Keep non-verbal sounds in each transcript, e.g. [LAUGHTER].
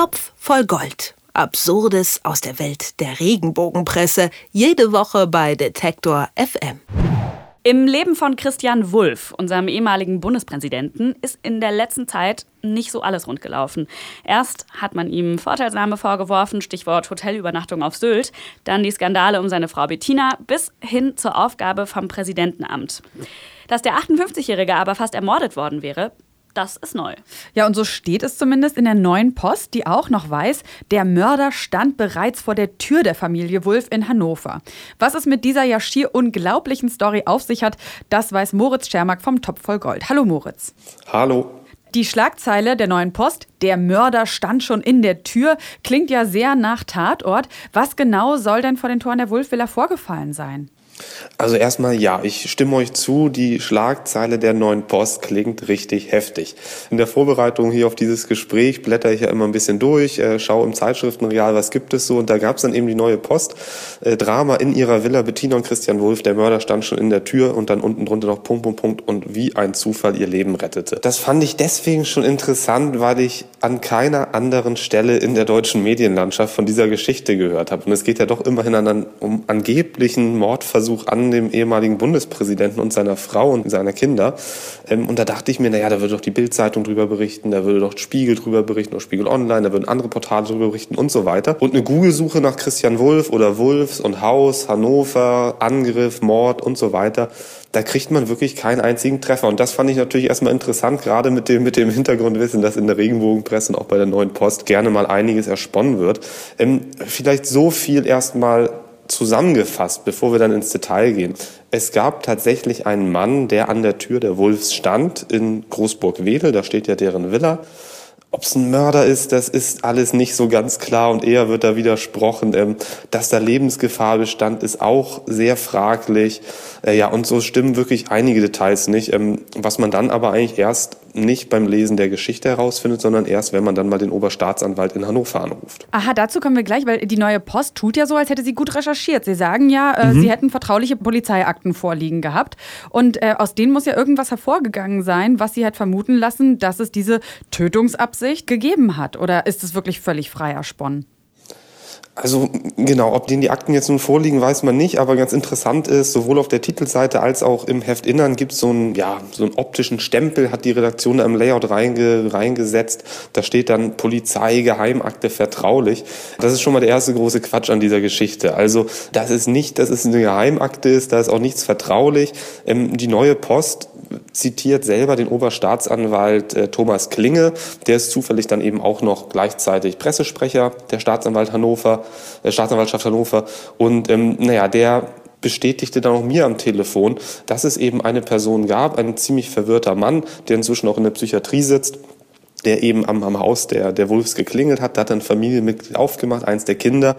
Topf voll Gold. Absurdes aus der Welt der Regenbogenpresse. Jede Woche bei Detektor FM. Im Leben von Christian Wulff, unserem ehemaligen Bundespräsidenten, ist in der letzten Zeit nicht so alles rund gelaufen. Erst hat man ihm Vorteilsnahme vorgeworfen, Stichwort Hotelübernachtung auf Sylt, dann die Skandale um seine Frau Bettina bis hin zur Aufgabe vom Präsidentenamt. Dass der 58-Jährige aber fast ermordet worden wäre, das ist neu. Ja, und so steht es zumindest in der neuen Post, die auch noch weiß, der Mörder stand bereits vor der Tür der Familie Wulff in Hannover. Was es mit dieser ja schier unglaublichen Story auf sich hat, das weiß Moritz Schermack vom Topf voll Gold. Hallo Moritz. Hallo. Die Schlagzeile der neuen Post, der Mörder stand schon in der Tür, klingt ja sehr nach Tatort. Was genau soll denn vor den Toren der Wulff-Villa vorgefallen sein? Also erstmal ja, ich stimme euch zu, die Schlagzeile der neuen Post klingt richtig heftig. In der Vorbereitung hier auf dieses Gespräch blätter ich ja immer ein bisschen durch, äh, schaue im Zeitschriftenreal, was gibt es so und da gab es dann eben die neue Post. Äh, Drama in ihrer Villa, Bettina und Christian Wulff, der Mörder stand schon in der Tür und dann unten drunter noch Punkt, Punkt, Punkt und wie ein Zufall ihr Leben rettete. Das fand ich deswegen schon interessant, weil ich an keiner anderen Stelle in der deutschen Medienlandschaft von dieser Geschichte gehört habe. Und es geht ja doch immerhin an, um angeblichen Mordversuch an dem ehemaligen Bundespräsidenten und seiner Frau und seiner Kinder. Ähm, und da dachte ich mir, naja, da würde doch die Bildzeitung drüber berichten, da würde doch Spiegel drüber berichten oder Spiegel Online, da würden andere Portale drüber berichten und so weiter. Und eine Google-Suche nach Christian Wulff oder Wulffs und Haus, Hannover, Angriff, Mord und so weiter, da kriegt man wirklich keinen einzigen Treffer. Und das fand ich natürlich erstmal interessant, gerade mit dem, mit dem Hintergrundwissen, dass in der Regenbogenpresse und auch bei der Neuen Post gerne mal einiges ersponnen wird. Ähm, vielleicht so viel erstmal zusammengefasst, bevor wir dann ins Detail gehen. Es gab tatsächlich einen Mann, der an der Tür der Wolfs stand in Großburg-Wedel, da steht ja deren Villa. Ob es ein Mörder ist, das ist alles nicht so ganz klar und eher wird da widersprochen. Ähm, dass da Lebensgefahr bestand, ist auch sehr fraglich. Äh, ja, und so stimmen wirklich einige Details nicht, ähm, was man dann aber eigentlich erst nicht beim Lesen der Geschichte herausfindet, sondern erst, wenn man dann mal den Oberstaatsanwalt in Hannover anruft. Aha, dazu kommen wir gleich, weil die neue Post tut ja so, als hätte sie gut recherchiert. Sie sagen ja, äh, mhm. sie hätten vertrauliche Polizeiakten vorliegen gehabt und äh, aus denen muss ja irgendwas hervorgegangen sein, was sie hat vermuten lassen, dass es diese Tötungsabsicht gegeben hat. Oder ist es wirklich völlig frei ersponnen? Also genau, ob denen die Akten jetzt nun vorliegen, weiß man nicht, aber ganz interessant ist, sowohl auf der Titelseite als auch im Heftinnern gibt es so einen, ja, so einen optischen Stempel, hat die Redaktion da im Layout reinge, reingesetzt. Da steht dann Polizei, Geheimakte, vertraulich. Das ist schon mal der erste große Quatsch an dieser Geschichte. Also das ist nicht, dass es eine Geheimakte ist, da ist auch nichts vertraulich. Ähm, die neue Post zitiert selber den Oberstaatsanwalt äh, Thomas Klinge. Der ist zufällig dann eben auch noch gleichzeitig Pressesprecher der Staatsanwalt Hannover, äh, Staatsanwaltschaft Hannover. Und ähm, naja, der bestätigte dann auch mir am Telefon, dass es eben eine Person gab, ein ziemlich verwirrter Mann, der inzwischen auch in der Psychiatrie sitzt, der eben am, am Haus der, der Wolfs geklingelt hat, da hat dann Familienmitglied aufgemacht, eins der Kinder.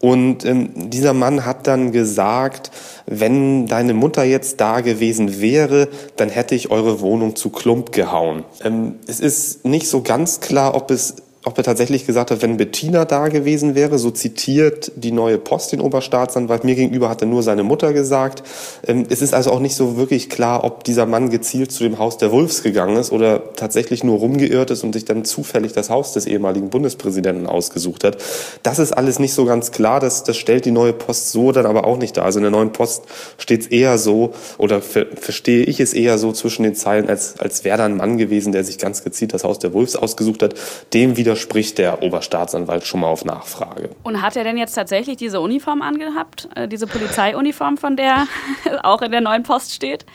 Und ähm, dieser Mann hat dann gesagt, wenn deine Mutter jetzt da gewesen wäre, dann hätte ich eure Wohnung zu Klump gehauen. Ähm, es ist nicht so ganz klar, ob es ob er tatsächlich gesagt hat, wenn Bettina da gewesen wäre, so zitiert die neue Post den Oberstaatsanwalt. Mir gegenüber hat er nur seine Mutter gesagt. Ähm, es ist also auch nicht so wirklich klar, ob dieser Mann gezielt zu dem Haus der Wolfs gegangen ist oder tatsächlich nur rumgeirrt ist und sich dann zufällig das Haus des ehemaligen Bundespräsidenten ausgesucht hat. Das ist alles nicht so ganz klar. Das, das stellt die neue Post so dann aber auch nicht dar. Also in der neuen Post steht es eher so, oder ver verstehe ich es eher so zwischen den Zeilen, als, als wäre da ein Mann gewesen, der sich ganz gezielt das Haus der Wolfs ausgesucht hat, dem wieder widerspricht der Oberstaatsanwalt schon mal auf Nachfrage. Und hat er denn jetzt tatsächlich diese Uniform angehabt, äh, diese Polizeiuniform, von der [LAUGHS] auch in der neuen Post steht?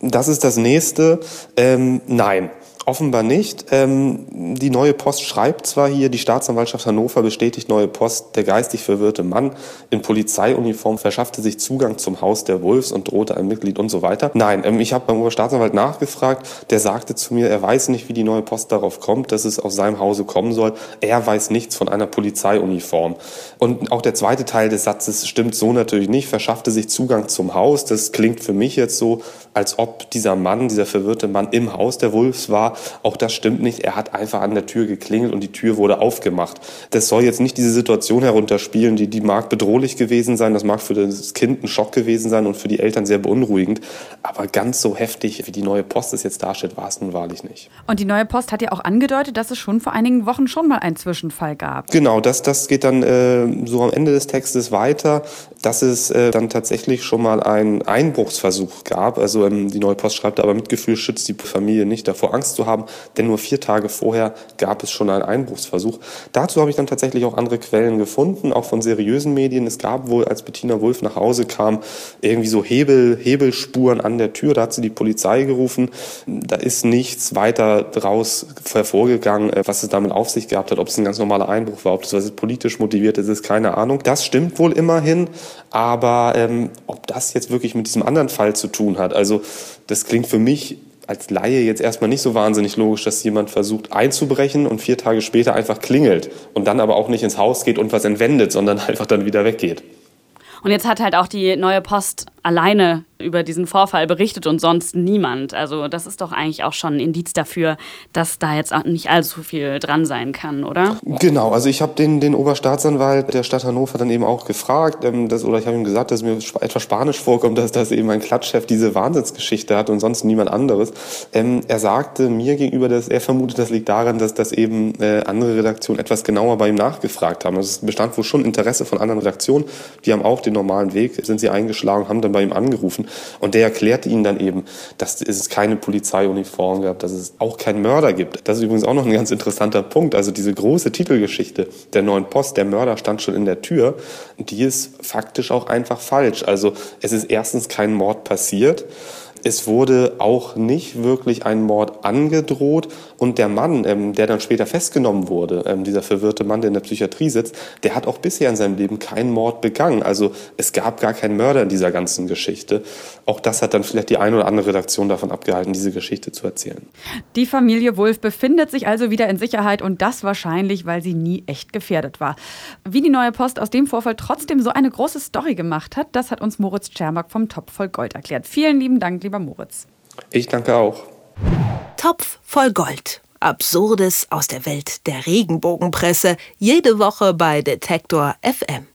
Das ist das nächste. Ähm, nein, Offenbar nicht. Ähm, die neue Post schreibt zwar hier, die Staatsanwaltschaft Hannover bestätigt neue Post, der geistig verwirrte Mann in Polizeiuniform verschaffte sich Zugang zum Haus der Wolfs und drohte ein Mitglied und so weiter. Nein, ähm, ich habe beim Oberstaatsanwalt nachgefragt, der sagte zu mir, er weiß nicht, wie die neue Post darauf kommt, dass es aus seinem Hause kommen soll. Er weiß nichts von einer Polizeiuniform. Und auch der zweite Teil des Satzes stimmt so natürlich nicht, verschaffte sich Zugang zum Haus. Das klingt für mich jetzt so, als ob dieser Mann, dieser verwirrte Mann im Haus der Wolfs war Auch das stimmt nicht. Er hat einfach an der Tür geklingelt und die Tür wurde aufgemacht. Das soll jetzt nicht diese Situation herunterspielen, die, die mag bedrohlich gewesen sein. Das mag für das Kind ein Schock gewesen sein und für die Eltern sehr beunruhigend. Aber ganz so heftig, wie die neue Post es jetzt darstellt, war es nun wahrlich nicht. Und die neue Post hat ja auch angedeutet, dass es schon vor einigen Wochen schon mal einen Zwischenfall gab. Genau, das, das geht dann äh, so am Ende des Textes weiter, dass es äh, dann tatsächlich schon mal einen Einbruchsversuch gab. Also ähm, die neue Post schreibt aber Mitgefühl schützt die Familie nicht davor, Angst zu haben, denn nur vier Tage vorher gab es schon einen Einbruchsversuch. Dazu habe ich dann tatsächlich auch andere Quellen gefunden, auch von seriösen Medien. Es gab wohl, als Bettina Wulff nach Hause kam, irgendwie so Hebel, Hebelspuren an der Tür. Da hat sie die Polizei gerufen. Da ist nichts weiter draus hervorgegangen, äh, was es damit auf sich gehabt hat, ob es ein ganz normaler Einbruch war, ob das was politisch motiviert ist, ist keine Ahnung. Das stimmt wohl immerhin, aber ähm, ob das jetzt wirklich mit diesem anderen Fall zu tun hat, also das klingt für mich als Laie jetzt erstmal nicht so wahnsinnig logisch, dass jemand versucht einzubrechen und vier Tage später einfach klingelt und dann aber auch nicht ins Haus geht und was entwendet, sondern [LAUGHS] einfach dann wieder weggeht. Und jetzt hat halt auch die neue Post alleine über diesen Vorfall berichtet und sonst niemand. Also das ist doch eigentlich auch schon ein Indiz dafür, dass da jetzt nicht allzu viel dran sein kann, oder? Genau, also ich habe den, den Oberstaatsanwalt der Stadt Hannover dann eben auch gefragt, ähm, dass, oder ich habe ihm gesagt, dass mir etwas Spanisch vorkommt, dass, dass eben ein Klatschchef diese Wahnsinnsgeschichte hat und sonst niemand anderes. Ähm, er sagte mir gegenüber, dass er vermutet, das liegt daran, dass, dass eben äh, andere Redaktionen etwas genauer bei ihm nachgefragt haben. Also es bestand wohl schon Interesse von anderen Redaktionen, die haben auch den normalen Weg, sind sie eingeschlagen, haben dann bei ihm angerufen und der erklärte ihnen dann eben, dass es keine Polizeiuniform gab, dass es auch keinen Mörder gibt. Das ist übrigens auch noch ein ganz interessanter Punkt. Also diese große Titelgeschichte der neuen Post, der Mörder stand schon in der Tür, die ist faktisch auch einfach falsch. Also es ist erstens kein Mord passiert. Es wurde auch nicht wirklich ein Mord angedroht und der Mann, ähm, der dann später festgenommen wurde, ähm, dieser verwirrte Mann, der in der Psychiatrie sitzt, der hat auch bisher in seinem Leben keinen Mord begangen. Also es gab gar keinen Mörder in dieser ganzen Geschichte. Auch das hat dann vielleicht die eine oder andere Redaktion davon abgehalten, diese Geschichte zu erzählen. Die Familie Wulff befindet sich also wieder in Sicherheit und das wahrscheinlich, weil sie nie echt gefährdet war. Wie die neue Post aus dem Vorfall trotzdem so eine große Story gemacht hat, das hat uns Moritz Czermak vom Topf voll Gold erklärt. Vielen lieben Dank, lieber Moritz. Ich danke auch. Topf voll Gold. Absurdes aus der Welt der Regenbogenpresse. Jede Woche bei Detektor FM.